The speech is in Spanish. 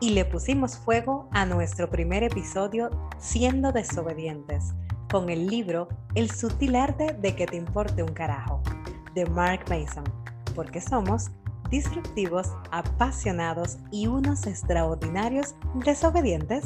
y le pusimos fuego a nuestro primer episodio Siendo desobedientes, con el libro El sutil arte de que te importe un carajo, de Mark Mason, porque somos disruptivos, apasionados y unos extraordinarios desobedientes.